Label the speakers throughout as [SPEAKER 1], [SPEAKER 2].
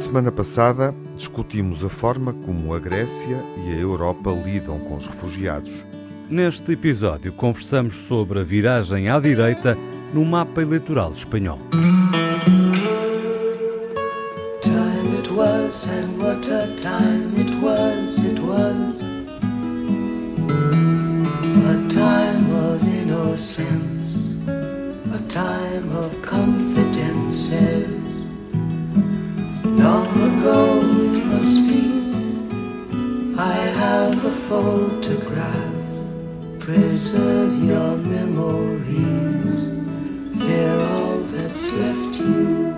[SPEAKER 1] semana passada discutimos a forma como a Grécia e a Europa lidam com os refugiados.
[SPEAKER 2] Neste episódio, conversamos sobre a viragem à direita no mapa eleitoral espanhol. Time it was, and what a time photograph. Preserve your memories, they're all that's left you.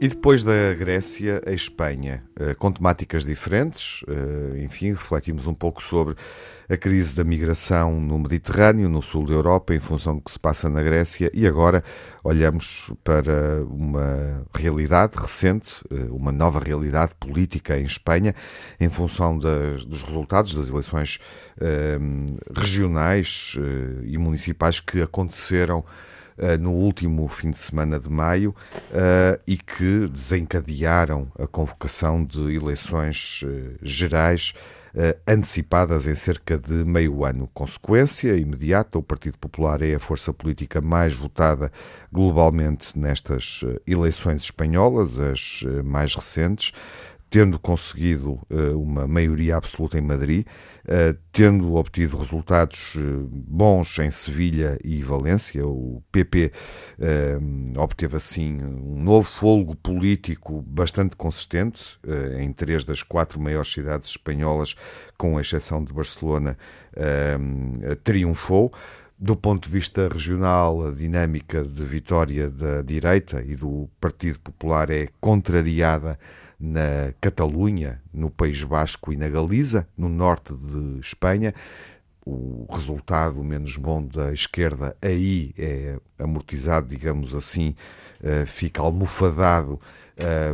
[SPEAKER 2] E depois da Grécia, a Espanha, eh, com temáticas diferentes, eh, enfim, refletimos um pouco sobre a crise da migração no Mediterrâneo, no sul da Europa, em função do que se passa na Grécia, e agora olhamos para uma realidade recente, eh, uma nova realidade política em Espanha, em função dos resultados das eleições eh, regionais eh, e municipais que aconteceram no último fim de semana de maio e que desencadearam a convocação de eleições gerais antecipadas em cerca de meio ano. Consequência imediata: o Partido Popular é a força política mais votada globalmente nestas uh, eleições espanholas, as uh, mais recentes tendo conseguido uh, uma maioria absoluta em Madrid, uh, tendo obtido resultados uh, bons em Sevilha e Valência, o PP obteve assim um novo fôlego político bastante consistente em três das quatro maiores cidades espanholas, com exceção de Barcelona, triunfou. Do ponto de vista regional, a dinâmica de vitória da direita e do Partido Popular é contrariada na Catalunha, no País Basco e na Galiza, no norte de Espanha. O resultado menos bom da esquerda aí é amortizado, digamos assim, eh, fica almofadado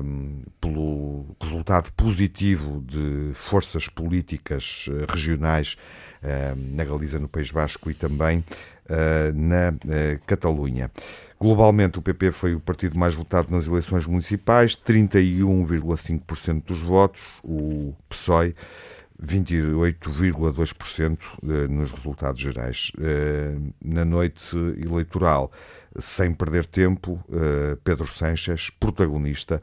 [SPEAKER 2] um, pelo resultado positivo de forças políticas eh, regionais um, na Galiza, no País Basco e também uh, na Catalunha. Globalmente, o PP foi o partido mais votado nas eleições municipais, 31,5% dos votos, o PSOE 28,2% eh, nos resultados gerais. Eh, na noite eleitoral, sem perder tempo, eh, Pedro Sanches, protagonista,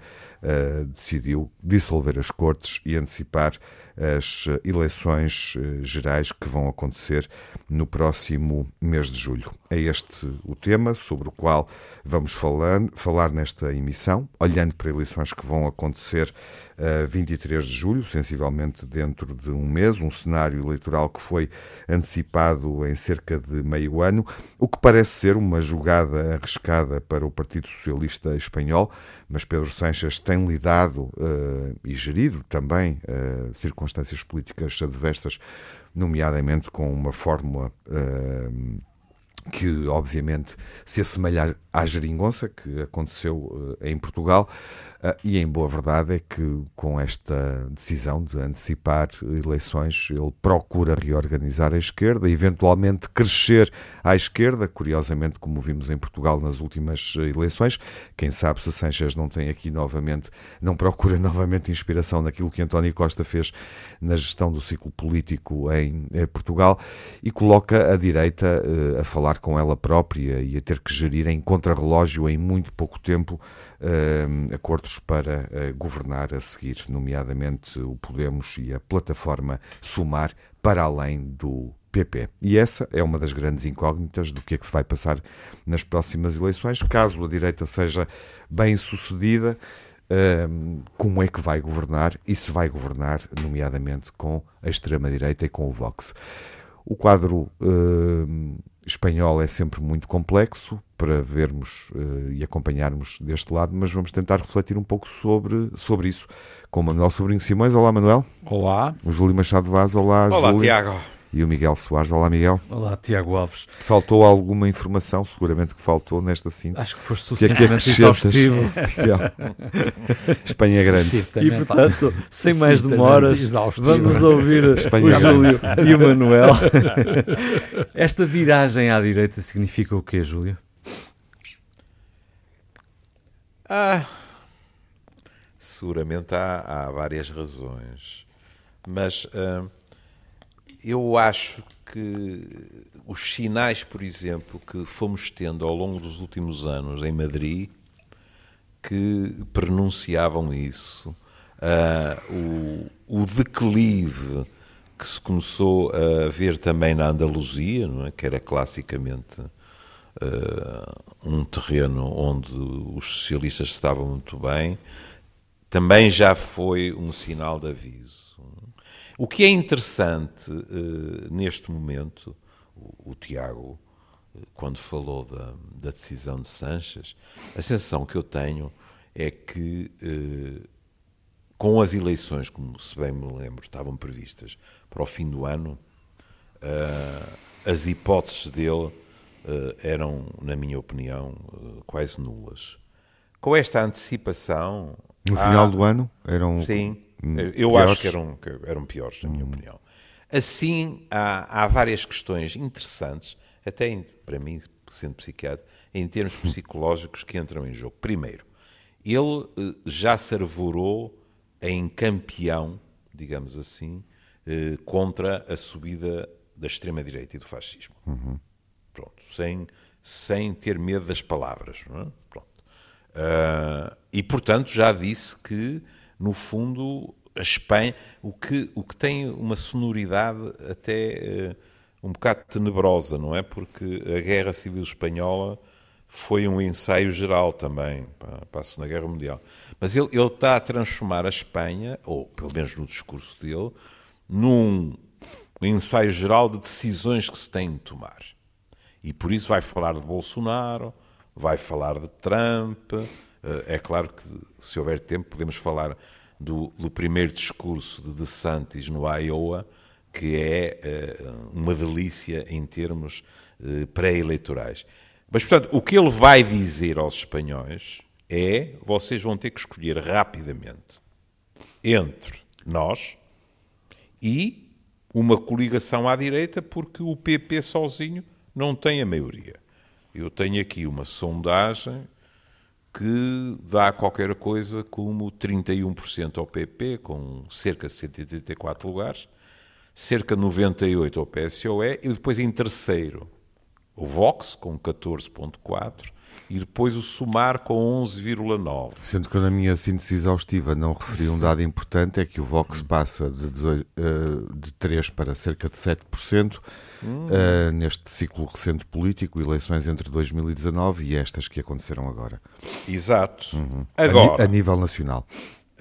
[SPEAKER 2] decidiu dissolver as cortes e antecipar as eleições gerais que vão acontecer no próximo mês de julho. É este o tema sobre o qual vamos falar nesta emissão, olhando para eleições que vão acontecer a 23 de julho, sensivelmente dentro de um mês, um cenário eleitoral que foi antecipado em cerca de meio ano, o que parece ser uma jogada arriscada para o Partido Socialista Espanhol, mas Pedro Sanches tem lidado uh, e gerido também uh, circunstâncias políticas adversas, nomeadamente com uma fórmula. Uh, que obviamente se assemelha à geringonça que aconteceu uh, em Portugal, uh, e em boa verdade é que com esta decisão de antecipar eleições ele procura reorganizar a esquerda, eventualmente crescer à esquerda, curiosamente como vimos em Portugal nas últimas eleições, quem sabe se Sanchez não tem aqui novamente, não procura novamente inspiração naquilo que António Costa fez na gestão do ciclo político em, Portugal e coloca a direita a falar com ela própria e a ter que gerir em contrarrelógio em muito pouco tempo uh, acordos para uh, governar a seguir, nomeadamente o Podemos e a plataforma Sumar, para além do PP. E essa é uma das grandes incógnitas do que é que se vai passar nas próximas eleições, caso a direita seja bem sucedida. Uh, como é que vai governar e se vai governar, nomeadamente com a extrema-direita e com o Vox. O quadro uh, espanhol é sempre muito complexo para vermos uh, e acompanharmos deste lado, mas vamos tentar refletir um pouco sobre, sobre isso com o Manuel Sobrinho Simões. Olá, Manuel.
[SPEAKER 3] Olá.
[SPEAKER 1] O Júlio Machado Vaz. Olá,
[SPEAKER 3] Olá,
[SPEAKER 1] Júlio.
[SPEAKER 3] Tiago
[SPEAKER 1] e o Miguel Soares. Olá, Miguel.
[SPEAKER 2] Olá, Tiago Alves.
[SPEAKER 1] Faltou alguma informação, seguramente que faltou nesta síntese.
[SPEAKER 2] Acho que foste suficientemente exaustivo.
[SPEAKER 1] Espanha é grande.
[SPEAKER 2] E, portanto, sem mais demoras, vamos ouvir Espanha o é Júlio e o Manuel. Esta viragem à direita significa o quê, Júlio?
[SPEAKER 3] Ah, seguramente há, há várias razões. Mas uh, eu acho que os sinais, por exemplo, que fomos tendo ao longo dos últimos anos em Madrid, que pronunciavam isso, uh, o, o, declive que se começou a ver também na Andaluzia, é? que era classicamente uh, um terreno onde os socialistas estavam muito bem, também já foi um sinal de aviso. O que é interessante uh, neste momento, o, o Tiago, uh, quando falou da, da, decisão de Sanches, a sensação que eu tenho é que, uh, com as eleições, como se bem me lembro, estavam previstas para o fim do ano, as hipóteses dele eram, na minha opinião, quase nulas. Com esta antecipação.
[SPEAKER 2] No final há... do ano? Eram.
[SPEAKER 3] Sim eu piores? acho que eram, que eram piores, na minha hum. opinião. Assim, há, há várias questões interessantes, até para mim, sendo psiquiatra, em termos psicológicos que entram em jogo. Primeiro, ele eh, já se arvorou em campeão, digamos assim, eh, contra a subida da extrema-direita e do fascismo. Uhum. Pronto, sem, sem ter medo das palavras. É? Pronto. Uh, e, portanto, já disse que no fundo, a Espanha, o que, o que tem uma sonoridade até uh, um bocado tenebrosa, não é? Porque a Guerra Civil Espanhola foi um ensaio geral também para, a Segunda Guerra Mundial. Mas ele, ele está a transformar a Espanha, ou pelo menos no discurso dele, num ensaio geral de decisões que se têm de tomar. E por isso vai falar de Bolsonaro, vai falar de Trump, eh, é claro que, se houver tempo, podemos falar do, do primeiro discurso de DeSantis no Iowa, que é eh, uma delícia em termos eh, pré-eleitorais. Mas, portanto, o que ele vai dizer aos espanhóis é: vocês vão ter que escolher rapidamente entre nós e uma coligação à direita, porque o PP sozinho não tem a maioria. Eu tenho aqui uma sondagem que dá qualquer coisa como 31% ao PP, com cerca de 134 lugares, cerca de 98% ao PSOE, e depois em terceiro o Vox, com 14,4%, e depois o Sumar com 11,9%.
[SPEAKER 2] Sendo que na minha síntese exaustiva não referi um dado importante, é que o Vox passa de, eh, de 3% para cerca de 7%, hum. uh, neste ciclo recente político, eleições entre 2019 e estas que aconteceram agora.
[SPEAKER 3] Exato.
[SPEAKER 2] Uhum. Agora, a, a, nível nacional.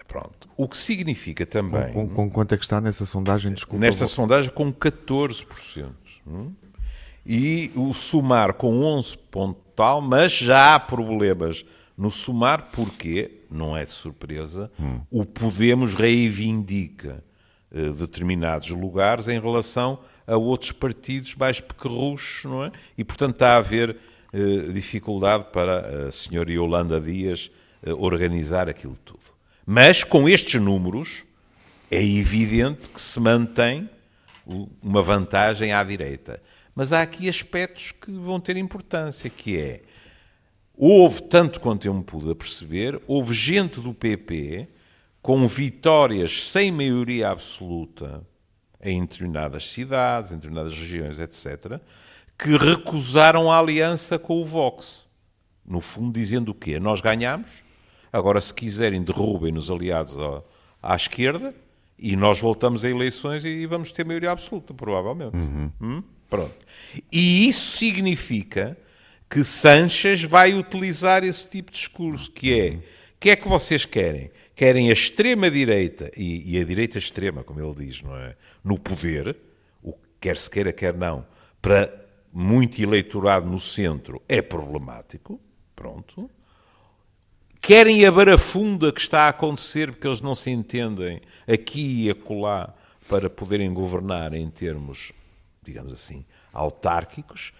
[SPEAKER 3] Pronto. O que significa também.
[SPEAKER 2] Com, com, com quanto é que está nessa sondagem? Desculpa,
[SPEAKER 3] nesta sondagem, com 14%. Hum? E o somar com 11 ponto tal, mas já há problemas no somar, porque, não é de surpresa, hum. o Podemos reivindica eh, determinados lugares em relação a outros partidos mais pequerruchos, não é? E, portanto, está a haver eh, dificuldade para a senhora Yolanda Dias eh, organizar aquilo tudo. Mas, com estes números, é evidente que se mantém uma vantagem à direita. Mas há aqui aspectos que vão ter importância, que é, houve, tanto quanto eu me pude perceber, houve gente do PP com vitórias sem maioria absoluta em determinadas cidades, em determinadas regiões, etc., que recusaram a aliança com o Vox. No fundo, dizendo o quê? Nós ganhamos, agora, se quiserem, derrubem-nos aliados à, esquerda e nós voltamos a eleições e vamos ter maioria absoluta, provavelmente. Uhum. Hum? Pronto. E isso significa que Sanches vai utilizar esse tipo de discurso, que é, o que é que vocês querem? Querem a extrema-direita, e, e, a direita extrema, como ele diz, não é? no poder, o quer se queira, quer não, para muito eleitorado no centro é problemático, pronto. Querem a barafunda que está a acontecer porque eles não se entendem aqui e acolá para poderem governar em termos, digamos assim, autárquicos.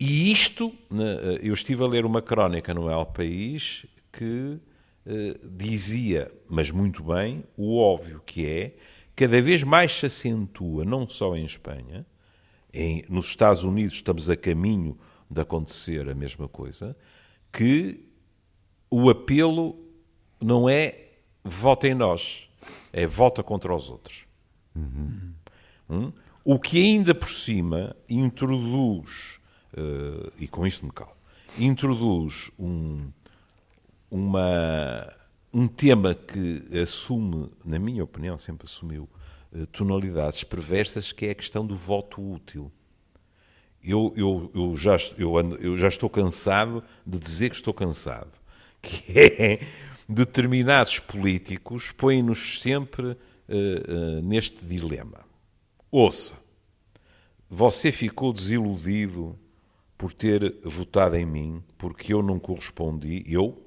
[SPEAKER 3] E isto, né, eu estive a ler uma crónica no El País que eh, dizia, mas muito bem, o óbvio que é cada vez mais se acentua, não só em Espanha, em, nos Estados Unidos estamos a caminho de acontecer a mesma coisa, que o apelo não é vota em nós, é vota contra os outros. Uhum. Hum? O que ainda por cima introduz, uh, e com isto me calo, introduz um, uma, um tema que assume, na minha opinião, sempre assumiu uh, tonalidades perversas, que é a questão do voto útil. Eu, eu, eu, já, eu, ando, eu já estou cansado de dizer que estou cansado, que é determinados políticos põem-nos sempre uh, uh, neste dilema. Ouça, você ficou desiludido por ter votado em mim porque eu não correspondi, eu,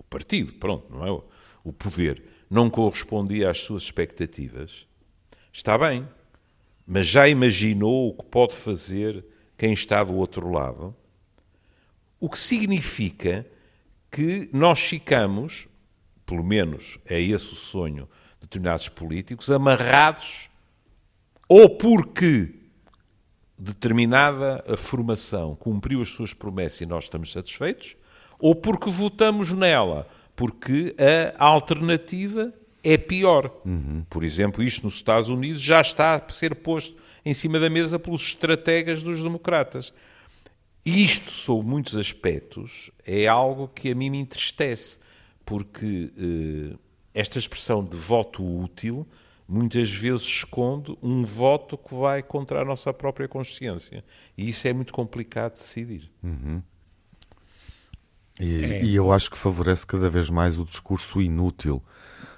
[SPEAKER 3] o partido, pronto, não é? O poder, não correspondi às suas expectativas. Está bem, mas já imaginou o que pode fazer quem está do outro lado? O que significa que nós ficamos pelo menos é esse o sonho de determinados políticos, amarrados ou porque determinada formação cumpriu as suas promessas e nós estamos satisfeitos, ou porque votamos nela, porque a alternativa é pior. Uhum. Por exemplo, isto nos Estados Unidos já está a ser posto em cima da mesa pelos estrategas dos democratas. Isto, sob muitos aspectos, é algo que a mim me entristece porque eh, esta expressão de voto útil muitas vezes esconde um voto que vai contra a nossa própria consciência. E isso é muito complicado de decidir.
[SPEAKER 2] Uhum. E, é. e, eu acho que favorece cada vez mais o discurso inútil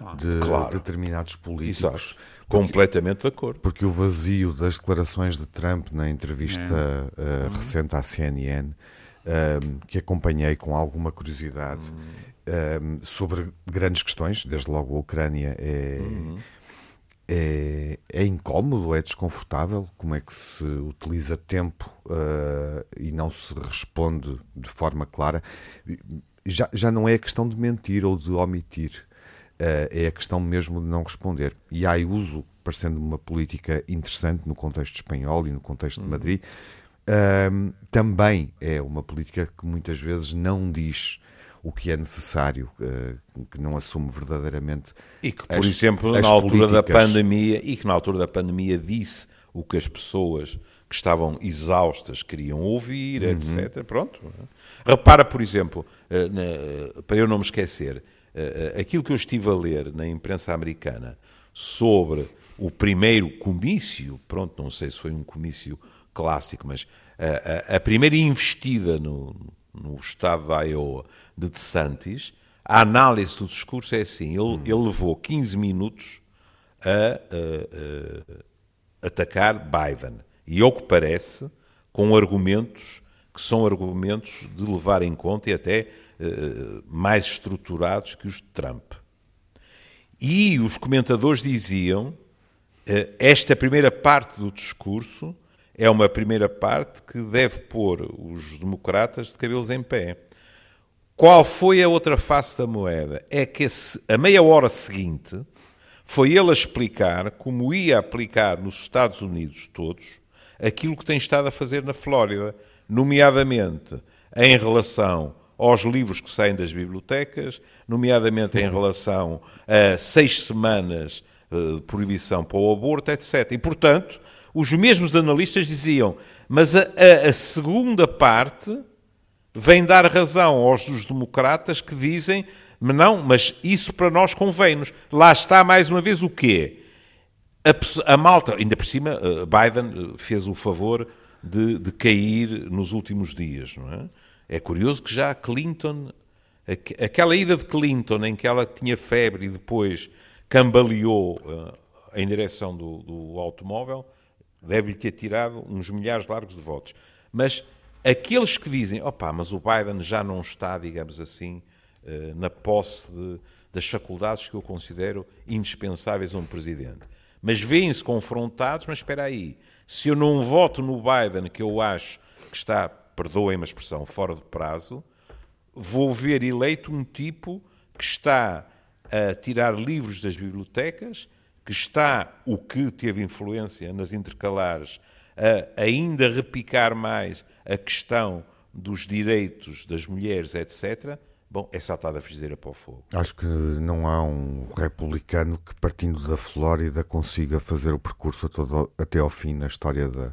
[SPEAKER 2] ah, de claro. determinados políticos. Exato.
[SPEAKER 3] Porque, Completamente de acordo.
[SPEAKER 2] Porque o vazio das declarações de Trump na entrevista é. uh, uhum. recente à CNN, uh, que acompanhei com alguma curiosidade, uhum um, sobre grandes questões, desde logo a Ucrânia, é, uhum. É, é, incómodo, é desconfortável? Como é que se utiliza tempo uh, e não se responde de forma clara? Já, já não é a questão de mentir ou de omitir, uh, é a questão mesmo de não responder. E há uso, parecendo uma política interessante no contexto espanhol e no contexto uhum. de Madrid, uh, também é uma política que muitas vezes não diz o que é necessário, eh, que não assume verdadeiramente.
[SPEAKER 3] E que, por as, exemplo, as na altura políticas... da pandemia, e que na altura da pandemia disse o que as pessoas que estavam exaustas queriam ouvir, uhum. etc. Pronto. Repara, por exemplo, eh, para eu não me esquecer, eh, aquilo que eu estive a ler na imprensa americana sobre o primeiro comício, pronto, não sei se foi um comício clássico, mas a, a, a primeira investida no, no estado da Iowa de DeSantis, a análise do discurso é assim: ele, hum. ele levou 15 minutos a, a, a, atacar Biden. E, ao que parece, com argumentos que são argumentos de levar em conta e até uh, mais estruturados que os de Trump. E os comentadores diziam: uh, esta primeira parte do discurso é uma primeira parte que deve pôr os democratas de cabelos em pé. Qual foi a outra face da moeda? É que a meia hora seguinte foi ele a explicar como ia aplicar nos Estados Unidos todos aquilo que tem estado a fazer na Flórida, nomeadamente em relação aos livros que saem das bibliotecas, nomeadamente em relação a seis semanas eh, de proibição para o aborto, etc. E, portanto, os mesmos analistas diziam, mas a, a, a segunda parte vem dar razão aos dos democratas que dizem, não, mas isso para nós convém-nos. Lá está mais uma vez o quê? A, a, Malta, ainda por cima, eh, Biden eh, fez o favor de, de cair nos últimos dias, não é? É curioso que já Clinton, aquela ida de Clinton em que ela tinha febre e depois cambaleou uh, em direção do, do automóvel, deve-lhe ter tirado uns milhares largos de votos. Mas aqueles que dizem, opá, mas o Biden já não está, digamos assim, eh, na posse de, das faculdades que eu considero indispensáveis a um presidente. Mas veem-se confrontados, mas espera aí, se eu não voto no Biden, que eu acho que está, perdoem-me a expressão, fora de prazo, vou ver eleito um tipo que está a tirar livros das bibliotecas, que está, o que teve influência nas intercalares, a ainda repicar mais a questão dos direitos das mulheres, etc., Bom, é saltada a frigideira para o fogo.
[SPEAKER 2] Acho que não há um republicano que, partindo da Flórida, consiga fazer o percurso todo, até ao fim na história da,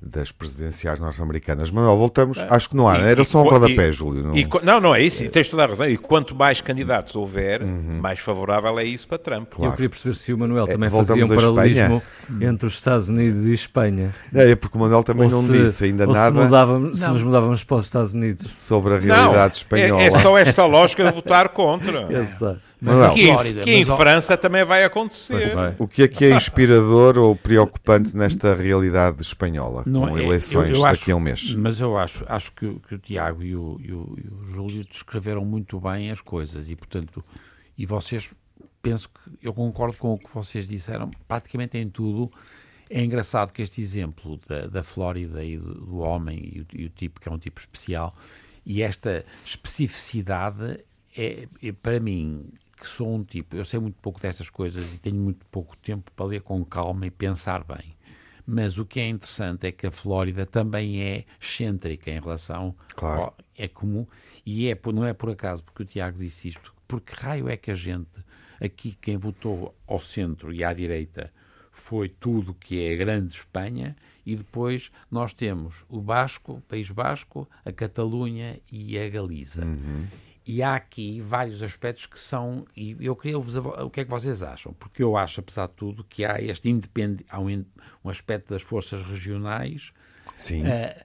[SPEAKER 2] das presidenciais norte-americanas. Manuel, voltamos. É. Acho que não há. E, Era só um rodapé, e, Júlio.
[SPEAKER 3] Não... E, não, não é isso. Tens toda a razão. E quanto mais candidatos houver, uhum. mais favorável é isso para Trump.
[SPEAKER 4] Claro. Eu queria perceber se o Manuel é, também fazia um paralelismo entre os Estados Unidos e Espanha.
[SPEAKER 2] É, é porque o Manuel também ou não se, disse ainda nada.
[SPEAKER 4] Se, mudávamos, se nos mudávamos para os Estados Unidos.
[SPEAKER 2] Sobre a realidade não, espanhola.
[SPEAKER 3] É, é só esta lógica de votar contra.
[SPEAKER 4] Exato.
[SPEAKER 3] Mas que, Flórida, que em França também vai acontecer. Vai.
[SPEAKER 2] O que é que é inspirador ou preocupante nesta realidade espanhola, não com é, eleições eu, eu daqui acho, a um mês?
[SPEAKER 5] Mas eu acho, acho que, que o Tiago e o, e, o, e o Júlio descreveram muito bem as coisas e, portanto, e vocês, penso que eu concordo com o que vocês disseram, praticamente em tudo. É engraçado que este exemplo da, da Flórida e do, do homem e o, e o tipo que é um tipo especial e esta especificidade é, é, para mim, que sou um tipo, eu sei muito pouco destas coisas e tenho muito pouco tempo para ler com calma e pensar bem. Mas o que é interessante é que a Flórida também é excêntrica em relação
[SPEAKER 2] claro. Ao,
[SPEAKER 5] é comum e é não é por acaso porque o Tiago disse isto, porque raio é que a gente aqui quem votou ao centro e à direita foi tudo que é a grande Espanha e depois nós temos o Basco, o País Basco, a Catalunha e a Galiza. Uhum. E há aqui vários aspectos que são. E eu queria ouvir o que é que vocês acham, porque eu acho, apesar de tudo, que há este independ, há um, um aspecto das forças regionais,
[SPEAKER 2] Sim. Uh,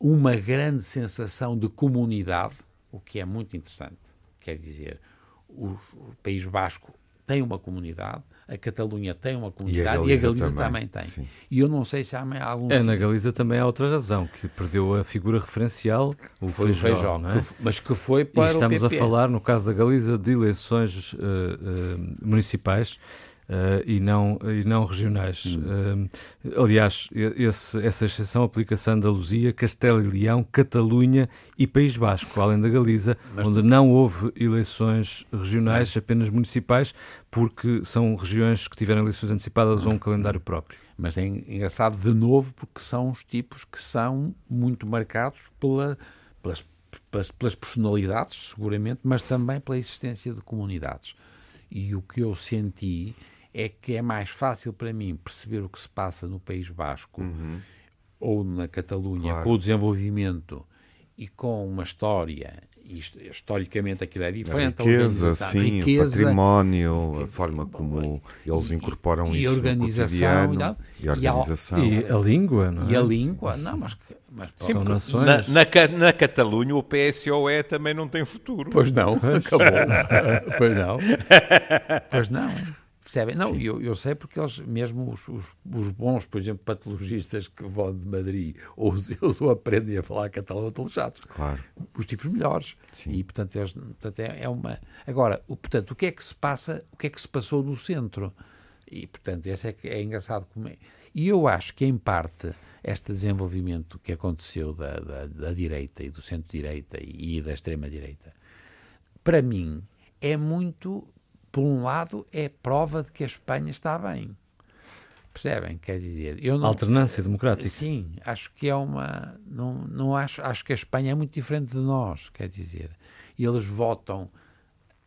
[SPEAKER 5] uma grande sensação de comunidade, o que é muito interessante. Quer dizer, o, o País Basco tem uma comunidade, a Catalunha tem uma comunidade e a Galiza, e a Galiza também, também, tem. E eu não sei se há algum.
[SPEAKER 4] É, na Galiza também há outra razão, que perdeu a figura referencial, o foi feijó, o feijó é?
[SPEAKER 5] que, mas que foi para
[SPEAKER 4] e estamos a falar, no caso da Galiza, de eleições uh, uh, municipais Uh, e, não, e não regionais. Hum. Uh, aliás, esse, essa exceção aplica-se a Andaluzia, Castelo e Leão, Catalunha e País Basco, além da Galiza, Mas onde não houve eleições regionais, apenas municipais, porque são regiões que tiveram eleições antecipadas ou um calendário próprio.
[SPEAKER 5] Mas é engraçado de novo porque são os tipos que são muito marcados pela, pelas, pelas, pelas personalidades, seguramente, mas também pela existência de comunidades. E o que eu senti é que é mais fácil para mim perceber o que se passa no País Basco uhum. ou na Catalunha claro. com o desenvolvimento e com uma história isto, historicamente aquilo é diferente.
[SPEAKER 2] A riqueza, a sim, riqueza, o património, a forma como eles incorporam e, isso e organização, no e, e a organização.
[SPEAKER 4] E a língua, não é?
[SPEAKER 5] E a língua, não, mas, mas
[SPEAKER 3] sim, nações. Na, na, na, Catalunha o PSOE também não tem futuro.
[SPEAKER 5] Pois não, acabou. pois não. Pois não. Não, eu, eu sei porque eles, mesmo os, os, os, bons, por exemplo, patologistas que vão de Madrid, ou eles ou aprendem a falar catalão, chatos.
[SPEAKER 2] Claro.
[SPEAKER 5] Os tipos melhores. Sim. E, portanto, eles, portanto é, é, uma... Agora, o, portanto, o que é que se passa, o que é que se passou no centro? E, portanto, esse é que é engraçado como é. E eu acho que, em parte, este desenvolvimento que aconteceu da, da, da direita e do centro-direita e da extrema-direita, para mim, é muito por um lado, é prova de que a Espanha está bem. Percebem? Quer dizer, eu não,
[SPEAKER 4] alternância democrática.
[SPEAKER 5] Sim, acho que é uma não, não acho, acho que a Espanha é muito diferente de nós, quer dizer. E eles votam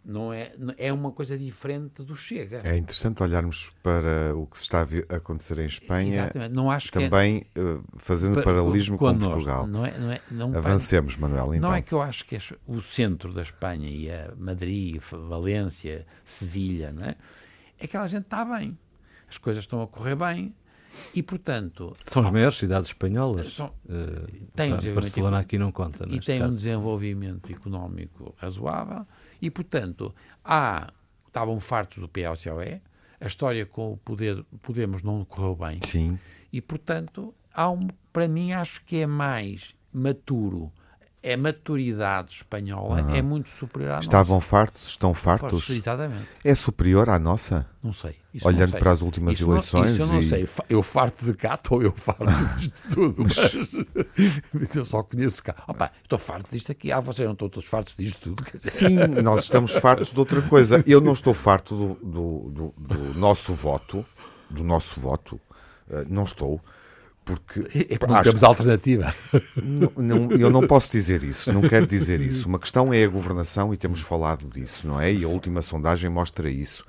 [SPEAKER 5] não é, é uma coisa diferente do Chega.
[SPEAKER 2] É interessante olharmos para o que se está a acontecer em Espanha,
[SPEAKER 5] Exatamente. Não acho
[SPEAKER 2] também que é, fazendo para, paralelismo com, com Portugal.
[SPEAKER 5] Não é, não é, não
[SPEAKER 2] Avancemos, Manuel. Então.
[SPEAKER 5] Não é que eu acho que o centro da Espanha e a Madrid, Valência, Sevilha, não é? é que a gente está bem. As coisas estão a correr bem, e, portanto...
[SPEAKER 4] São as maiores cidades espanholas. São, uh, tem Barcelona aqui não conta,
[SPEAKER 5] E tem
[SPEAKER 4] caso.
[SPEAKER 5] um desenvolvimento económico razoável. E, portanto, há, estavam fartos do PLCOE, a história com o poder, Podemos não correu bem.
[SPEAKER 2] Sim.
[SPEAKER 5] E, portanto, há um, para mim, acho que é mais maturo é maturidade espanhola uhum. é muito superior à
[SPEAKER 2] Estavam
[SPEAKER 5] nossa.
[SPEAKER 2] fartos, estão fartos.
[SPEAKER 5] fartos. Exatamente.
[SPEAKER 2] É superior à nossa?
[SPEAKER 5] Não sei.
[SPEAKER 2] Olhando
[SPEAKER 5] não sei.
[SPEAKER 2] para as últimas
[SPEAKER 5] isso
[SPEAKER 2] eleições.
[SPEAKER 5] Não, isso eu não e... sei. Eu farto de cá ou eu farto disto tudo. Mas... eu só conheço cá. Opa, estou farto disto aqui. Ah, vocês não estão todos fartos disto tudo.
[SPEAKER 2] Sim, nós estamos fartos de outra coisa. Eu não estou farto do, do, do, do nosso voto, do nosso voto. Uh, não estou porque
[SPEAKER 5] é porque não temos alternativa.
[SPEAKER 2] Não, não, eu não posso dizer isso, não quero dizer isso. Uma questão é a governação e temos falado disso, não é? E a última sondagem mostra isso.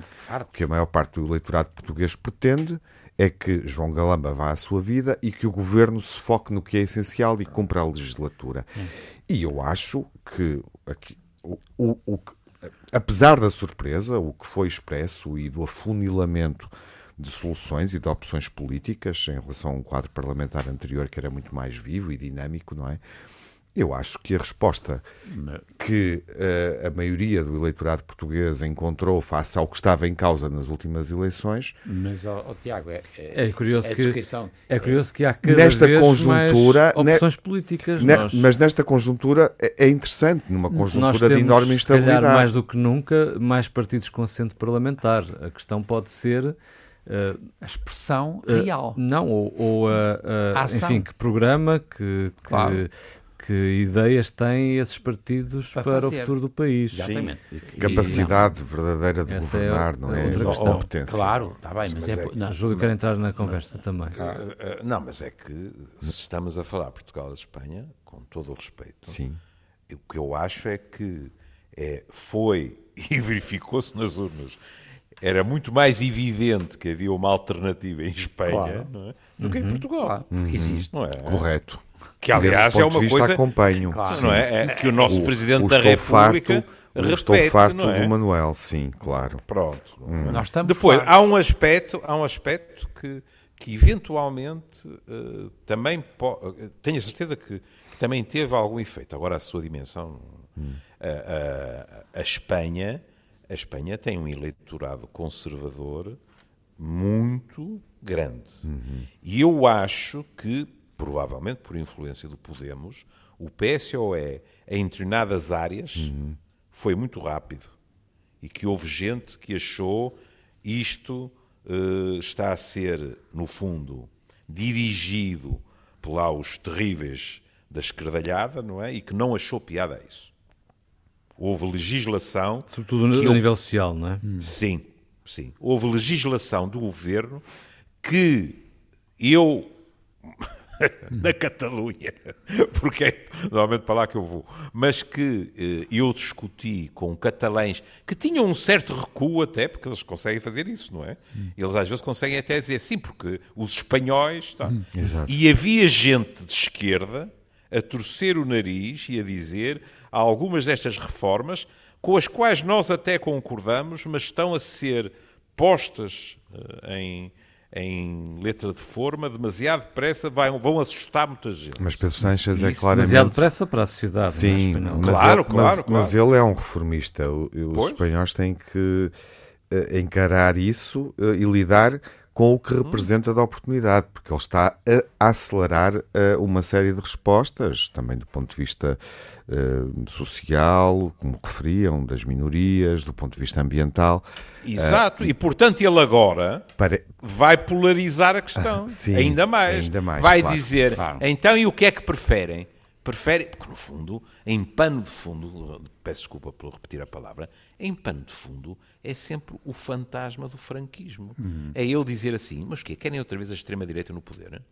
[SPEAKER 2] Que a maior parte do eleitorado português pretende é que João Galamba vá à sua vida e que o governo se foque no que é essencial e cumpra a legislatura. E eu acho que aqui, o, o, o, apesar da surpresa, o que foi expresso e do afunilamento de soluções e de opções políticas em relação a um quadro parlamentar anterior que era muito mais vivo e dinâmico, não é? Eu acho que a resposta que uh, a maioria do eleitorado português encontrou face ao que estava em causa nas últimas eleições.
[SPEAKER 5] Mas, oh, oh, Tiago, é, é,
[SPEAKER 4] é, curioso é que, é curioso que há cada
[SPEAKER 2] nesta
[SPEAKER 4] vez
[SPEAKER 2] conjuntura,
[SPEAKER 4] mais opções ne, políticas.
[SPEAKER 2] Ne, nós, mas nesta conjuntura é, é interessante, numa conjuntura
[SPEAKER 4] temos,
[SPEAKER 2] de enorme instabilidade.
[SPEAKER 4] Mais do que nunca, mais partidos com assento parlamentar. A questão pode ser
[SPEAKER 5] Uh, a expressão uh, real.
[SPEAKER 4] Não, ou, ou uh, enfim, que programa, que, que, claro. que, ideias têm esses partidos para, para o futuro do país.
[SPEAKER 2] Exatamente. Sim. Capacidade verdadeira de Essa é governar, é não é?
[SPEAKER 4] Outra questão.
[SPEAKER 5] Competência. Claro, está bem, mas, mas é, é,
[SPEAKER 4] não, Júlio quer entrar na conversa
[SPEAKER 3] não,
[SPEAKER 4] também.
[SPEAKER 3] Não, mas é que se estamos a falar Portugal e Espanha, com todo o respeito,
[SPEAKER 2] Sim.
[SPEAKER 3] o que eu acho é que é, foi e verificou-se nas urnas era muito mais evidente que havia uma alternativa em Espanha claro. é? do que em uhum. Portugal. Claro,
[SPEAKER 5] porque uhum. existe.
[SPEAKER 2] Não é? Correto.
[SPEAKER 3] Que, aliás, é uma coisa.
[SPEAKER 2] Acompanho.
[SPEAKER 3] Claro. Não é? é? que o nosso o, Presidente o da República. Farto,
[SPEAKER 2] estou farto não é? do Manuel, sim, claro.
[SPEAKER 3] Pronto.
[SPEAKER 5] Hum. Nós estamos
[SPEAKER 3] Depois, há um aspecto, há um aspecto que, que eventualmente uh, também uh, tenho a certeza que, que, também teve algum efeito. Agora, a sua dimensão. Hum. a Espanha a Espanha tem um eleitorado conservador muito grande. Uhum. E eu acho que, provavelmente por influência do Podemos, o PSOE, em determinadas áreas, uhum. foi muito rápido. E que houve gente que achou isto uh, está a ser, no fundo, dirigido por lá os terríveis da esquerdalhada, não é? E que não achou piada a isso houve legislação.
[SPEAKER 4] Sobretudo a eu... nível social, não é?
[SPEAKER 3] Sim, sim. Houve legislação do governo que eu. na Catalunha, porque é normalmente para lá que eu vou, mas que eh, eu discuti com catalães que tinham um certo recuo até, porque eles conseguem fazer isso, não é? Eles às vezes conseguem até dizer sim, porque os espanhóis. Tá? E havia gente de esquerda a torcer o nariz e a dizer algumas destas reformas, com as quais nós até concordamos, mas estão a ser postas uh, em, em letra de forma demasiado depressa, vai, vão assustar muita gente.
[SPEAKER 2] Mas Pedro Sanches é claramente...
[SPEAKER 4] Demasiado depressa para a sociedade.
[SPEAKER 2] É? Sim,
[SPEAKER 3] mas
[SPEAKER 2] claro,
[SPEAKER 3] ele, claro,
[SPEAKER 2] mas,
[SPEAKER 3] claro.
[SPEAKER 2] mas ele é um reformista. Os espanhóis têm que uh, encarar isso uh, e lidar com o que representa da oportunidade, porque ele está a acelerar uh, uma série de respostas, também do ponto de vista uh, social, como referiam, das minorias, do ponto de vista ambiental.
[SPEAKER 3] Exato, uh, e portanto ele agora para... vai polarizar a questão, sim, ainda mais.
[SPEAKER 2] Ainda mais
[SPEAKER 3] vai
[SPEAKER 2] claro,
[SPEAKER 3] dizer,
[SPEAKER 2] claro.
[SPEAKER 3] então e o que é que preferem? Preferem, porque no fundo, em pano de fundo, peço desculpa por repetir a palavra, em pano de fundo é sempre o fantasma do franquismo. Uhum. É ele dizer assim, mas o quê? Querem outra vez a extrema-direita no poder?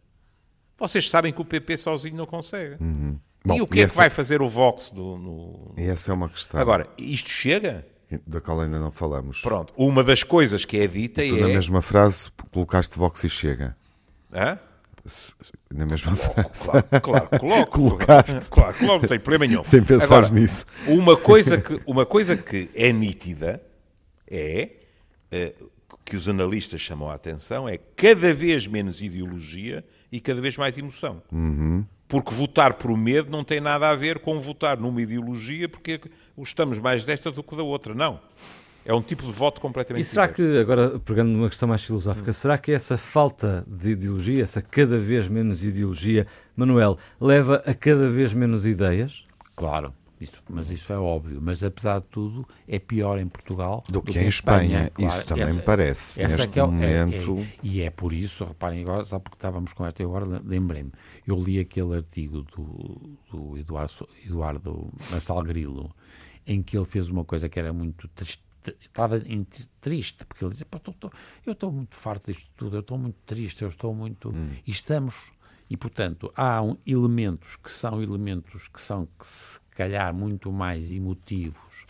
[SPEAKER 3] Vocês sabem que o PP sozinho não consegue.
[SPEAKER 2] Uhum.
[SPEAKER 3] Bom, e o que e é essa... que vai fazer o Vox do, no...
[SPEAKER 2] E essa é uma questão.
[SPEAKER 3] Agora, isto chega?
[SPEAKER 2] Da qual ainda não falamos.
[SPEAKER 3] Pronto, uma das coisas que é dita
[SPEAKER 2] tu,
[SPEAKER 3] é...
[SPEAKER 2] na mesma frase colocaste Vox e chega.
[SPEAKER 3] Hã?
[SPEAKER 2] Na mesma
[SPEAKER 3] frase. Claro, claro, coloco.
[SPEAKER 2] Colocaste.
[SPEAKER 3] Claro, não tem problema nenhum.
[SPEAKER 2] Sem pensar nisso.
[SPEAKER 3] Uma coisa, que, uma coisa que é nítida é eh, que os analistas chamam a atenção é cada vez menos ideologia e cada vez mais emoção.
[SPEAKER 2] Uhum.
[SPEAKER 3] Porque votar por medo não tem nada a ver com votar numa ideologia porque gostamos mais desta do que da outra. Não. É um tipo de voto completamente
[SPEAKER 4] E será
[SPEAKER 3] diverso.
[SPEAKER 4] que, agora pegando numa questão mais filosófica, será que essa falta de ideologia, essa cada vez menos ideologia, Manuel, leva a cada vez menos ideias?
[SPEAKER 5] Claro. Isso, mas isso é óbvio. Mas apesar de tudo, é pior em Portugal
[SPEAKER 2] do, do que, que, em Espanha. Espanha. Claro, isso também essa, me parece. Essa neste é, é momento.
[SPEAKER 5] É, é, e é por isso, reparem agora, só porque estávamos com esta agora, lembrei-me. Eu li aquele artigo do, do Eduardo, Eduardo Marçal Grilo, em que ele fez uma coisa que era muito triste. Estava triste, porque ele dizia: eu estou muito farto disto tudo, eu estou muito triste, eu estou muito. Hum. E estamos E, portanto, há um, elementos que são elementos que são, que se calhar, muito mais emotivos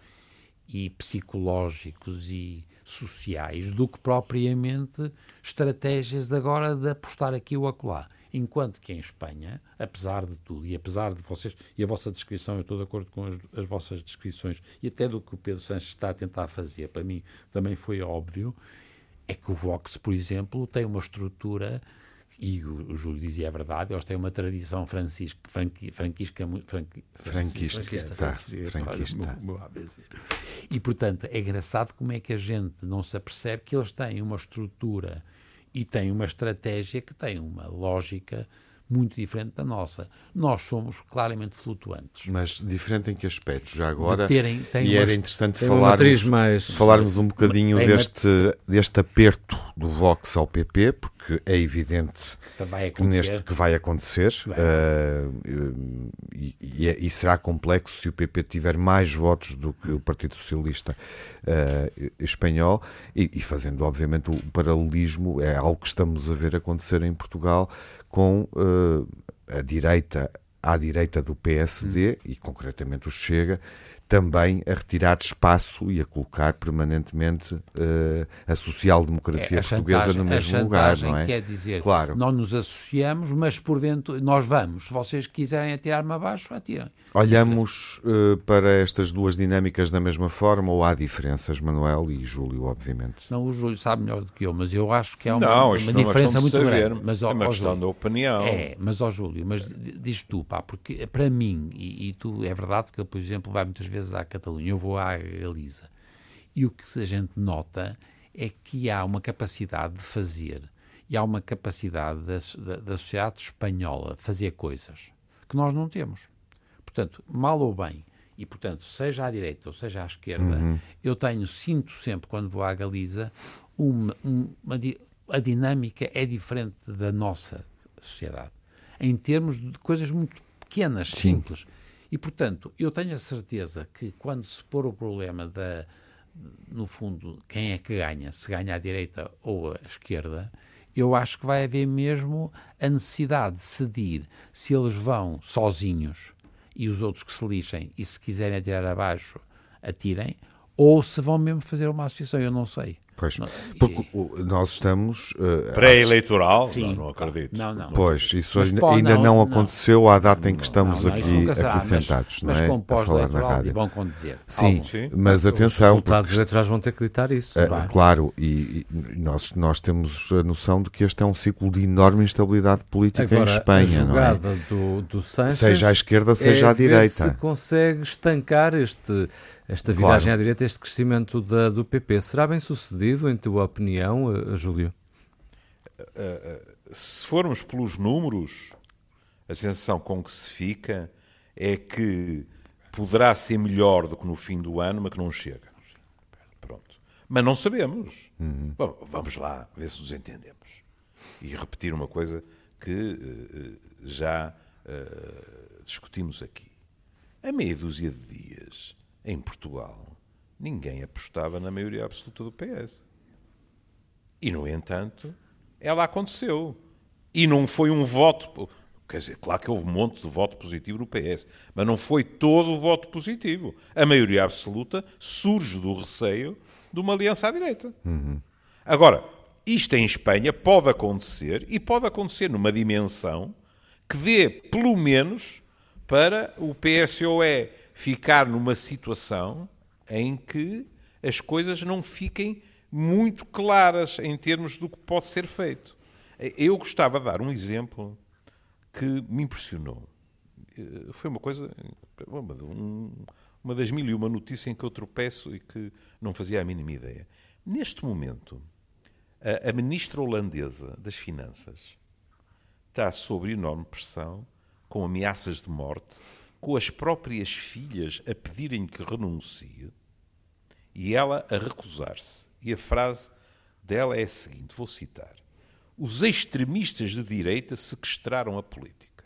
[SPEAKER 5] e psicológicos e sociais do que propriamente estratégias agora de apostar aqui ou acolá. Enquanto que em Espanha, apesar de tudo, e apesar de vocês, e a vossa descrição, eu estou de acordo com as, as vossas descrições, e até do que o Pedro Sanches está a tentar fazer, para mim também foi óbvio, é que o Vox, por exemplo, tem uma estrutura e o, o Júlio dizia a verdade, eles têm uma tradição francisca, franqui, franquisca, franqui,
[SPEAKER 2] franquista, franquista, tá, franquista.
[SPEAKER 5] E, portanto, é engraçado como é que a gente não se apercebe que eles têm uma estrutura e têm uma estratégia que tem uma lógica muito diferente da nossa. Nós somos claramente flutuantes.
[SPEAKER 2] Mas diferente em que aspecto? Já agora,
[SPEAKER 5] terem,
[SPEAKER 2] e era interessante falarmos, mais... falarmos um bocadinho deste, deste aperto do Vox ao PP, porque é evidente que, neste, que vai acontecer. Uh, e, e, é, e, será complexo se o PP tiver mais votos do que o Partido Socialista uh, espanhol e, e fazendo obviamente o paralelismo, é algo que estamos a ver acontecer em Portugal com uh, a direita à direita do PSD e concretamente o Chega também a retirar espaço e a colocar permanentemente uh, a social-democracia é, portuguesa no mesmo lugar, não é?
[SPEAKER 5] quer dizer, claro. não nos associamos, mas por dentro nós vamos. Se vocês quiserem atirar-me abaixo, atirem.
[SPEAKER 2] Olhamos uh, para estas duas dinâmicas da mesma forma ou há diferenças, Manuel e Júlio, obviamente?
[SPEAKER 5] Não, o Júlio sabe melhor do que eu, mas eu acho que há uma, não, uma é diferença muito saber, grande. Mas,
[SPEAKER 3] é uma
[SPEAKER 5] questão
[SPEAKER 3] Júlio, da opinião.
[SPEAKER 5] É, mas ó Júlio, mas diz tu, pá, porque para mim, e, e tu, é verdade que ele, por exemplo, vai muitas vezes vezes à Catalunha, eu vou à Galiza. E o que a gente nota é que há uma capacidade de fazer e há uma capacidade da, da, da sociedade espanhola de fazer coisas que nós não temos. Portanto, mal ou bem, e portanto, seja à direita ou seja à esquerda, uhum. eu tenho, sinto sempre quando vou à Galiza, uma, uma, a dinâmica é diferente da nossa sociedade. Em termos de coisas muito pequenas, Sim. simples. E, portanto, eu tenho a certeza que quando se pôr o problema da, no fundo, quem é que ganha, se ganha a direita ou a esquerda, eu acho que vai haver mesmo a necessidade de decidir se eles vão sozinhos e os outros que se lixem e se quiserem atirar abaixo, atirem, ou se vão mesmo fazer uma associação, eu não sei.
[SPEAKER 2] Pois, porque e... nós estamos...
[SPEAKER 3] Uh, Pré-eleitoral? Não, não acredito.
[SPEAKER 2] Não, não. Pois, isso ainda, pô, ainda não, não, aconteceu à data em que estamos aqui, aqui sentados,
[SPEAKER 5] mas,
[SPEAKER 2] não é?
[SPEAKER 5] Mas com pós-eleitoral vão condizer.
[SPEAKER 2] Sim, Sim, mas atenção...
[SPEAKER 4] Os resultados eleitorais vão ter que ditar isso.
[SPEAKER 2] Uh, claro, e, e, nós, nós temos a noção de que este é um ciclo de enorme instabilidade política
[SPEAKER 4] Agora,
[SPEAKER 2] em Espanha,
[SPEAKER 4] não
[SPEAKER 2] é?
[SPEAKER 4] do, do Sánchez
[SPEAKER 2] seja à esquerda, seja
[SPEAKER 4] é
[SPEAKER 2] à direita.
[SPEAKER 4] se consegue estancar este esta viragem claro. à direita, este crescimento da, do PP. Será bem sucedido, em tua opinião, uh, Júlio?
[SPEAKER 3] Uh, uh, se formos pelos números, a sensação com que se fica é que poderá ser melhor do que no fim do ano, mas que não chega. Pronto. Mas não sabemos. Uhum. Bom, vamos lá ver se nos entendemos. E repetir uma coisa que já discutimos aqui. A meia dúzia de dias em Portugal, ninguém apostava na maioria absoluta do PS. E, no entanto, ela aconteceu. E não foi um voto. Quer dizer, claro que houve um monte de voto positivo no PS, mas não foi todo o voto positivo. A maioria absoluta surge do receio de uma aliança à direita. Uhum. Agora, isto em Espanha pode acontecer e pode acontecer numa dimensão que dê, pelo menos, para o PSOE ficar numa situação em que as coisas não fiquem muito claras em termos do que pode ser feito. Eu gostava de dar um exemplo que me impressionou. Eh, foi uma coisa, uma das mil e uma notícias em que eu tropeço e que não fazia a mínima ideia. Neste momento, a, ministra holandesa das Finanças está sob enorme pressão, com ameaças de morte, com as próprias filhas a pedirem que renuncie e ela a recusar-se. E a frase dela é a seguinte: vou citar. Os extremistas de direita sequestraram a política.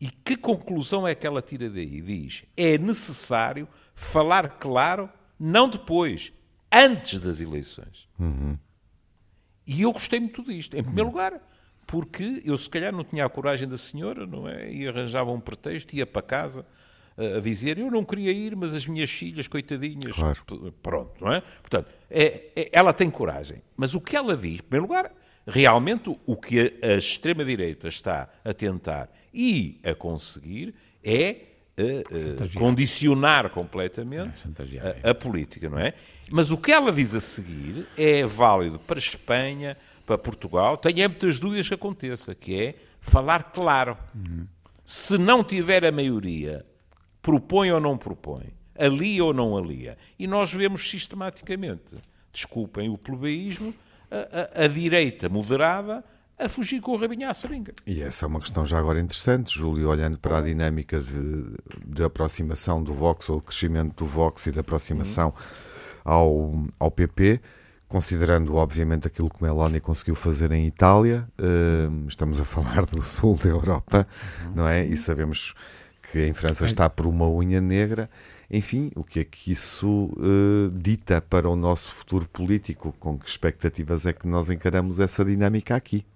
[SPEAKER 3] E que conclusão é que ela tira daí? Diz: é necessário falar claro, não depois, antes das eleições. Uhum. E eu gostei muito disto. Em primeiro lugar, porque eu se calhar não tinha a coragem da senhora, não é? E arranjava um pretexto, ia para casa a dizer eu não queria ir, mas as minhas filhas, coitadinhas,
[SPEAKER 2] claro.
[SPEAKER 3] pronto, não é? Portanto, é, é, ela tem coragem. Mas o que ela diz, em primeiro lugar, realmente o que a, a extrema-direita está a tentar e a conseguir é uh, uh, condicionar completamente é, a, a, política, não é? Mas o que ela diz a seguir é válido para Espanha, para Portugal. Tenho muitas dúvidas que aconteça, que é falar claro. Se não tiver a maioria propõe ou não propõe, alia ou não alia. E nós vemos sistematicamente, desculpem o plebeísmo, a, a, a direita moderada a fugir com o rabinho à seringa.
[SPEAKER 2] E essa é uma questão já agora interessante, Júlio, olhando para a dinâmica de, de aproximação do Vox, ou o crescimento do Vox e da aproximação uhum. ao, ao PP, considerando obviamente aquilo que Meloni conseguiu fazer em Itália, uh, estamos a falar do sul da Europa, uhum. não é? E sabemos que em França está por uma unha negra. Enfim, o que é que isso uh, dita para o nosso futuro político? Com que expectativas é que nós encaramos essa dinâmica aqui?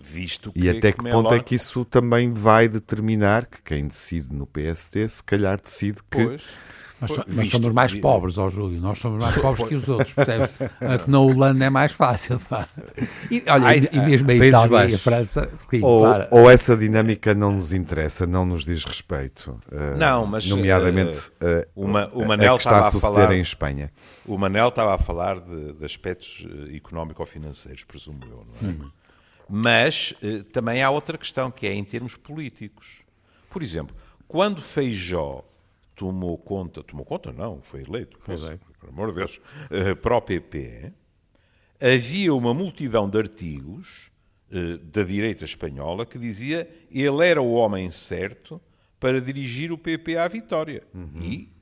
[SPEAKER 3] Visto
[SPEAKER 2] que, e até que ponto é que isso também vai determinar que quem decide no PSD, se calhar decide que.
[SPEAKER 5] Pois nós, nós somos mais pobres, ó Júlio, nós somos mais pobres que os outros, percebe? que na Holanda é mais fácil. Pá. E, olha, Ai, e mesmo a Itália baixos. e a França.
[SPEAKER 2] Sim, ou, claro. ou, essa dinâmica não nos interessa, não nos diz respeito.
[SPEAKER 3] Uh, não, mas.
[SPEAKER 2] Nomeadamente uh,
[SPEAKER 3] uma, o Manel
[SPEAKER 2] a que está a suceder falar, em Espanha.
[SPEAKER 3] O Manel estava a falar de, de aspectos económico-financeiros, presumo eu, não é? Hum. Mas uh, também há outra questão, que é em termos políticos. Por exemplo, quando Feijó tomou conta, tomou conta não, foi eleito, pois é. por amor de Deus, uh, para o PP, havia uma multidão de artigos uh, da direita espanhola que dizia ele era o homem certo para dirigir o PP à vitória. Uhum. E,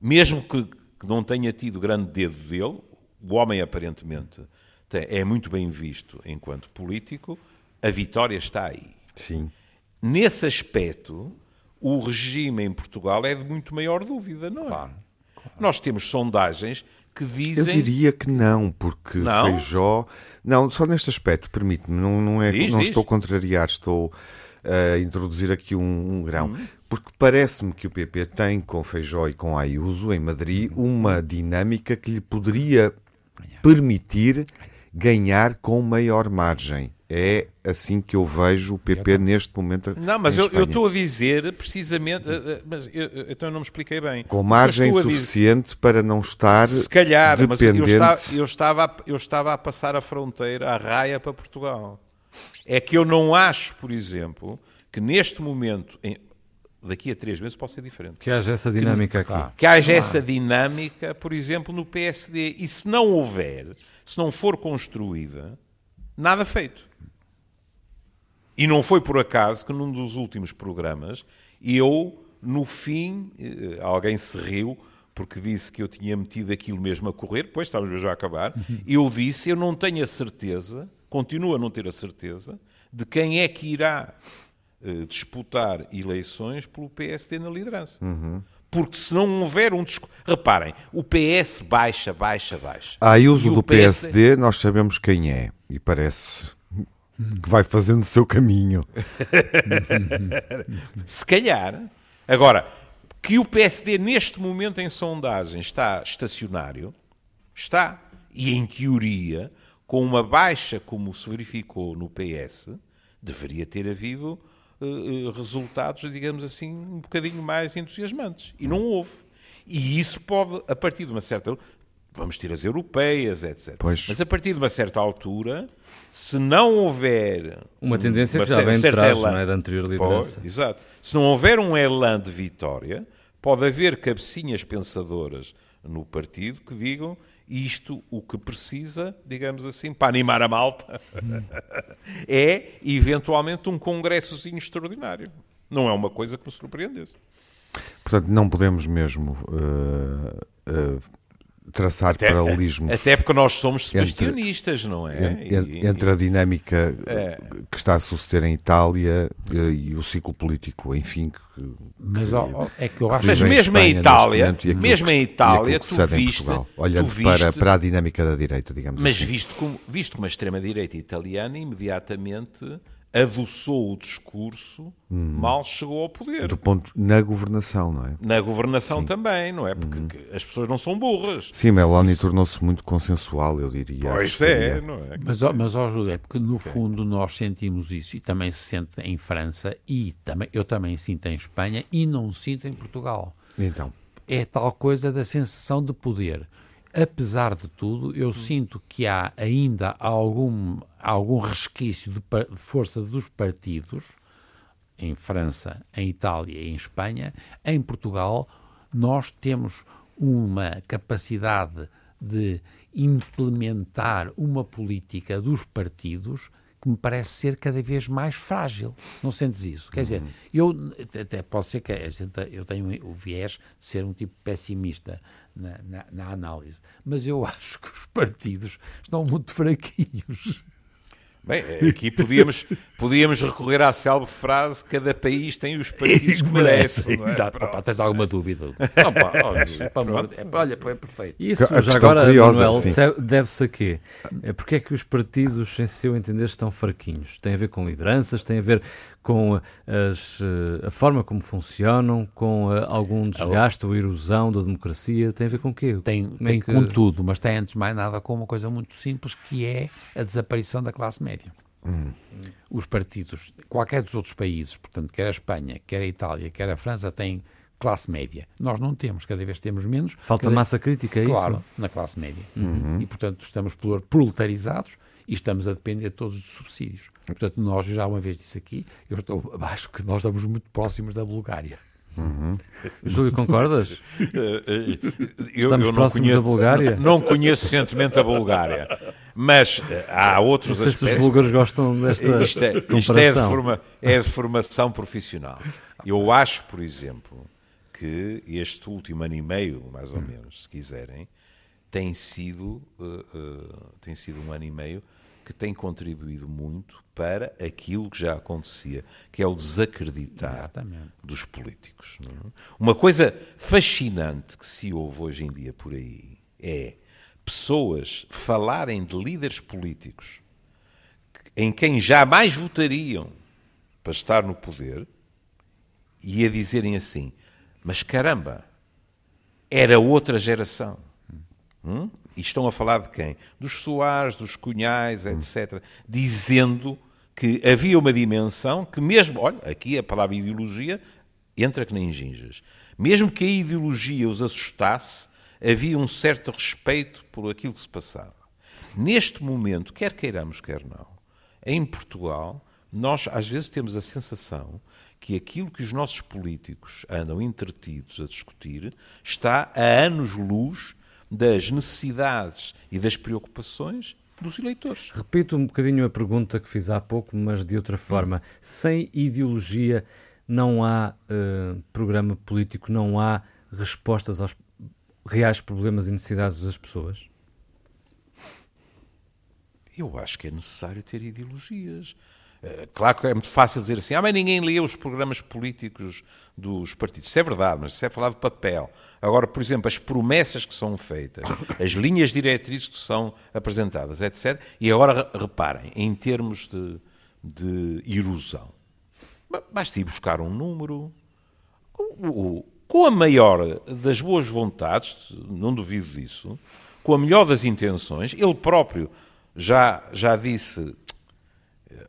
[SPEAKER 3] mesmo que, que, não tenha tido grande dedo dele, o homem aparentemente tem, é muito bem visto enquanto político, a vitória está aí.
[SPEAKER 2] Sim.
[SPEAKER 3] Nesse aspecto, o regime em Portugal é de muito maior dúvida, não é? Claro, claro. Nós temos sondagens que dizem.
[SPEAKER 2] Eu diria que não, porque não? Feijó. Não, só neste aspecto, permite-me, não, não, é, diz, não diz. estou a contrariar, estou a introduzir aqui um, um grão. Hum. Porque parece-me que o PP tem com Feijó e com Ayuso em Madrid uma dinâmica que lhe poderia permitir ganhar com maior margem. É assim que eu vejo o PP neste momento.
[SPEAKER 3] Não, mas eu, eu, estou a dizer precisamente. Eh, eh, mas eu, então eu não me expliquei bem.
[SPEAKER 2] Com margem suficiente dizer, para não estar.
[SPEAKER 3] Se calhar, dependente... mas eu estava, eu, estava a, eu estava a passar a fronteira, a raia para Portugal. É que eu não acho, por exemplo, que neste momento, em, daqui a três meses, possa ser diferente.
[SPEAKER 4] Que haja essa dinâmica
[SPEAKER 3] que,
[SPEAKER 4] aqui.
[SPEAKER 3] Que haja essa dinâmica, por exemplo, no PSD. E se não houver, se não for construída, nada feito. E não foi por acaso que num dos últimos programas eu, no fim, eh, alguém se riu porque disse que eu tinha metido aquilo mesmo a correr, depois estávamos mesmo a acabar, uhum. eu disse, eu não tenho a certeza, continuo a não ter a certeza, de quem é que irá uh, disputar eleições pelo PSD na liderança. Uhum. Porque se não houver um. Reparem, o PS baixa, baixa, baixa.
[SPEAKER 2] A uso do PSD, PS... nós sabemos quem é, e parece que vai fazendo o seu caminho.
[SPEAKER 3] Se calhar. Agora, que o PSD neste momento em sondagem está estacionário, está. E em teoria, com uma baixa como se verificou no PS, deveria ter havido uh, resultados, digamos assim, um bocadinho mais entusiasmantes. E não houve. E isso pode, a partir de uma certa vamos ter as europeias, etc.
[SPEAKER 2] Pois.
[SPEAKER 3] Mas a partir de uma certa altura, se não houver
[SPEAKER 4] uma tendência uma que já vem de trás, não é, da anterior liderança.
[SPEAKER 3] Pode, exato. Se não houver um elan de vitória, pode haver cabecinhas pensadoras no partido que digam isto o que precisa, digamos assim, para animar a malta, é eventualmente um congressozinho extraordinário. Não é uma coisa que me surpreendesse.
[SPEAKER 2] Portanto, não podemos mesmo uh, uh, traçar até, paralelismos.
[SPEAKER 3] Até porque nós somos sebastianistas, entre, não é?
[SPEAKER 2] Entre, entre a dinâmica é. que está a suceder em Itália eh, e o ciclo político, enfim. Que,
[SPEAKER 5] mas ó, é que eu acho
[SPEAKER 3] Mas mesmo em Itália, mesmo em Itália, tu viste,
[SPEAKER 2] olhando
[SPEAKER 3] tu viste,
[SPEAKER 2] para, para a dinâmica da direita, digamos
[SPEAKER 3] mas
[SPEAKER 2] assim.
[SPEAKER 3] Mas visto como, visto como a extrema-direita italiana imediatamente adoçou o discurso hum. mal chegou ao poder.
[SPEAKER 2] Do ponto na governação, não é?
[SPEAKER 3] Na governação Sim. também, não é? Porque hum. as pessoas não são burras.
[SPEAKER 2] Sim, Meloni Isso... tornou-se muito consensual, eu diria.
[SPEAKER 3] Pois é, não é?
[SPEAKER 5] Mas, mas ó, Júlio, é porque no fundo nós sentimos isso e também se sente em França e também, eu também sinto em Espanha e não sinto em Portugal.
[SPEAKER 2] Então?
[SPEAKER 5] É tal coisa da sensação de poder apesar de tudo, eu sinto que há ainda algum, algum resquício de, de, força dos partidos, em França, em Itália e em Espanha. Em Portugal, nós temos uma capacidade de implementar uma política dos partidos que me parece ser cada vez mais frágil. Não sentes isso? Quer dizer, eu até pode ser que eu tenho o viés de ser um tipo pessimista na, na, na análise, mas eu acho que os partidos estão muito fraquinhos.
[SPEAKER 3] Bem, aqui podíamos, podíamos recorrer à célebre frase: cada país tem os partidos que merece. É?
[SPEAKER 5] Exato. Opa, tens alguma dúvida? Opa, olha, olha, é perfeito.
[SPEAKER 4] Isso, já agora, curiosa, Manuel, deve-se a quê? É porque é que os partidos, em seu entender, estão fraquinhos? Tem a ver com lideranças, tem a ver com as, a forma como funcionam, com algum desgaste ou erosão da democracia? Tem a ver com o quê?
[SPEAKER 5] Tem, tem que... com tudo, mas tem antes de mais nada com uma coisa muito simples que é a desaparição da classe média média. Hum. Os partidos, qualquer dos outros países, portanto, quer a Espanha, quer a Itália, quer a França, têm classe média. Nós não temos, cada vez temos menos.
[SPEAKER 4] Falta
[SPEAKER 5] cada...
[SPEAKER 4] massa crítica, é
[SPEAKER 5] claro,
[SPEAKER 4] isso?
[SPEAKER 5] Claro, na classe média. Uhum. E, portanto, estamos proletarizados e estamos a depender todos de subsídios. Portanto, nós, já uma vez disse aqui, eu estou acho que nós estamos muito próximos da Bulgária.
[SPEAKER 4] Uhum. Júlio, concordas?
[SPEAKER 3] Eh, eh, eu, Estamos eu próximos conheço, da Bulgária? Não, conheço recentemente a Bulgária, mas eh, há outros
[SPEAKER 4] não
[SPEAKER 3] sei aspectos.
[SPEAKER 4] Se os búlgaros gostam desta
[SPEAKER 3] isto é, isto é, de forma, é de formação profissional. Eu acho, por exemplo, que este último ano e meio, mais ou menos, se quiserem, tem sido, uh, uh, tem sido um ano e meio que tem contribuído muito para aquilo que já acontecia, que é o desacreditar Exatamente. dos políticos. É? Uma coisa fascinante que se ouve hoje em dia por aí é pessoas falarem de líderes políticos em quem jamais votariam para estar no poder e a dizerem assim: Mas caramba, era outra geração. Hum? E estão a falar de quem? Dos Soares, dos Cunhais, etc. Dizendo que havia uma dimensão que mesmo, olha, aqui a palavra ideologia entra que nem ginjas. Mesmo que a ideologia os assustasse, havia um certo respeito por aquilo que se passava. Neste momento, quer queiramos, quer não, em Portugal, nós às vezes temos a sensação que aquilo que os nossos políticos andam entretidos a discutir está a anos-luz das necessidades e das preocupações dos eleitores.
[SPEAKER 4] Repito um bocadinho a pergunta que fiz há pouco, mas de outra forma. Sem ideologia não há uh, programa político, não há respostas aos reais problemas e necessidades das pessoas?
[SPEAKER 3] Eu acho que é necessário ter ideologias. Eh, claro que é muito fácil dizer assim, ah, mas ninguém lê os programas políticos dos partidos. Isso é verdade, mas isso é falar de papel. Agora, por exemplo, as promessas que são feitas, as linhas diretrizes que são apresentadas, etc. E agora, reparem, em termos de, de erosão, basta ir buscar um número. Com a maior das boas vontades, não duvido disso, com a melhor das intenções, ele próprio já, já disse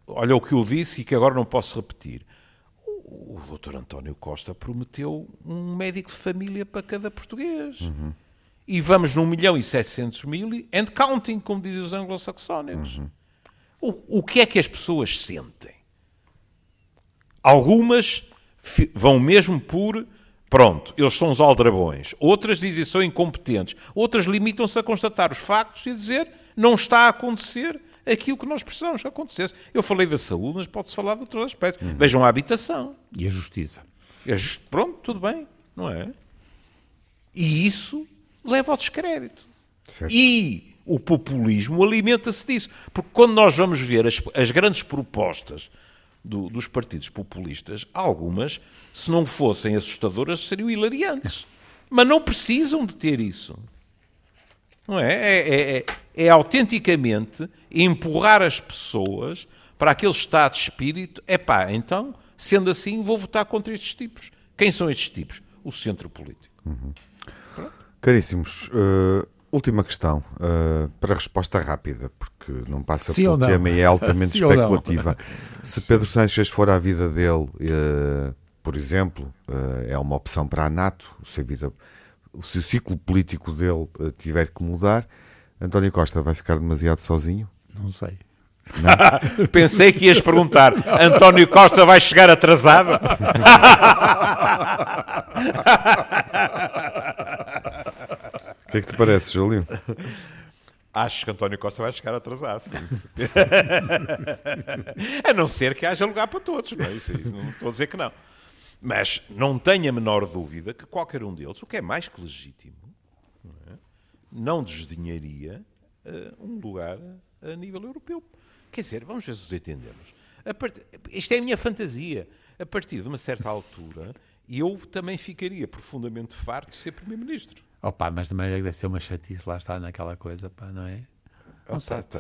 [SPEAKER 3] olha o que eu disse e que agora não posso repetir. O, o Dr. António Costa prometeu um médico de família para cada português. Uhum. E vamos num milhão e setecentos mil and counting, como dizem os anglo-saxónicos. Uhum. O, o que é que as pessoas sentem? Algumas vão mesmo por Pronto, eles são os aldrabões. Outras dizem que são incompetentes. Outras limitam-se a constatar os factos e dizer não está a acontecer aquilo que nós precisamos que acontecesse. Eu falei da saúde, mas pode-se falar de outros aspectos. Uhum. Vejam a habitação.
[SPEAKER 5] E a justiça.
[SPEAKER 3] E a just... Pronto, tudo bem, não é? E isso leva ao descrédito. Certo. E o populismo alimenta-se disso. Porque quando nós vamos ver as, as grandes propostas do, dos partidos populistas, algumas, se não fossem assustadoras, seriam hilariantes. Mas não precisam de ter isso. Não é? É, é, é, é autenticamente empurrar as pessoas para aquele estado de espírito. É pá, então, sendo assim, vou votar contra estes tipos. Quem são estes tipos? O centro político. Uhum.
[SPEAKER 2] Caríssimos, uh, última questão, uh, para resposta rápida, porque não passa Sim pelo tema e é altamente especulativa. Se Pedro Sánchez for à vida dele, uh, por exemplo, é uma opção para a NATO, se, a vida, se o ciclo político dele tiver que mudar, António Costa vai ficar demasiado sozinho?
[SPEAKER 5] Não sei.
[SPEAKER 3] Pensei que ias perguntar: António Costa vai chegar atrasado?
[SPEAKER 2] O que é que te parece, Júlio?
[SPEAKER 3] Acho que António Costa vai chegar atrasado. Sim. a não ser que haja lugar para todos. Não, é? Isso, não estou a dizer que não. Mas não tenho a menor dúvida que qualquer um deles, o que é mais que legítimo, não? Não desdenharia uh, um lugar a nível europeu. Quer dizer, vamos ver se nos entendemos. Part... Isto é a minha fantasia. A partir de uma certa altura, eu também ficaria profundamente farto de ser Primeiro-Ministro.
[SPEAKER 5] Opa, mas também deve ser uma chatice lá estar naquela coisa, pá, não é?
[SPEAKER 3] Não tá, tá.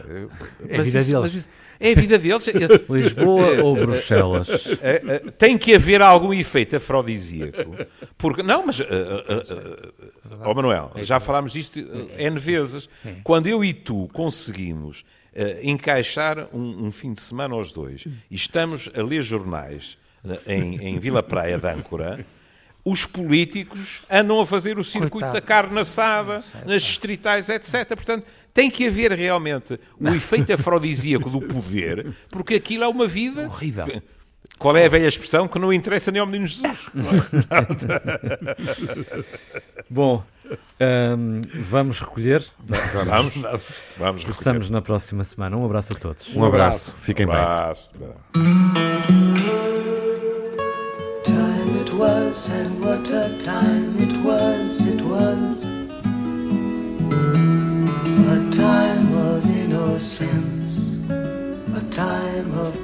[SPEAKER 3] É a vida isso, deles. Isso, é a vida deles.
[SPEAKER 4] Lisboa ou Bruxelas?
[SPEAKER 3] É, é, tem que haver algum efeito afrodisíaco. Porque, não, mas, uh, uh, uh, oh Manuel, já falámos disto N vezes. Quando eu e tu conseguimos encaixar um, um, fim de semana aos dois e estamos a ler jornais em, em Vila Praia de Âncora os políticos andam a fazer o circuito Coitado. da carne assada, nas distritais, etc. Portanto, tem que haver realmente o efeito afrodisíaco do poder, porque aquilo é uma vida.
[SPEAKER 5] Horrível.
[SPEAKER 3] Qual é a velha expressão que não interessa nem ao menino Jesus?
[SPEAKER 4] Bom, um, vamos recolher.
[SPEAKER 3] Vamos, vamos, vamos
[SPEAKER 4] recolher. na próxima semana. Um abraço a todos.
[SPEAKER 2] Um abraço. Fiquem
[SPEAKER 3] um abraço.
[SPEAKER 2] bem.
[SPEAKER 6] was, and what a time it was, it was. A time of innocence, a time of